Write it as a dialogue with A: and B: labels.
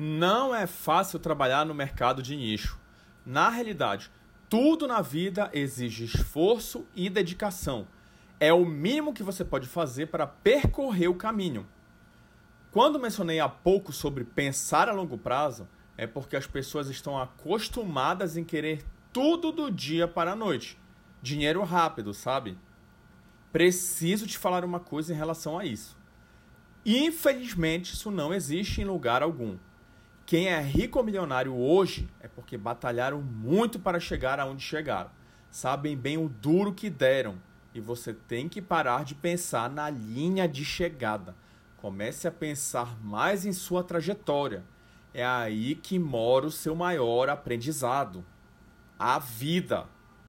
A: Não é fácil trabalhar no mercado de nicho. Na realidade, tudo na vida exige esforço e dedicação. É o mínimo que você pode fazer para percorrer o caminho. Quando mencionei há pouco sobre pensar a longo prazo, é porque as pessoas estão acostumadas em querer tudo do dia para a noite. Dinheiro rápido, sabe? Preciso te falar uma coisa em relação a isso. Infelizmente, isso não existe em lugar algum. Quem é rico ou milionário hoje é porque batalharam muito para chegar aonde chegaram. Sabem bem o duro que deram. E você tem que parar de pensar na linha de chegada. Comece a pensar mais em sua trajetória. É aí que mora o seu maior aprendizado. A vida.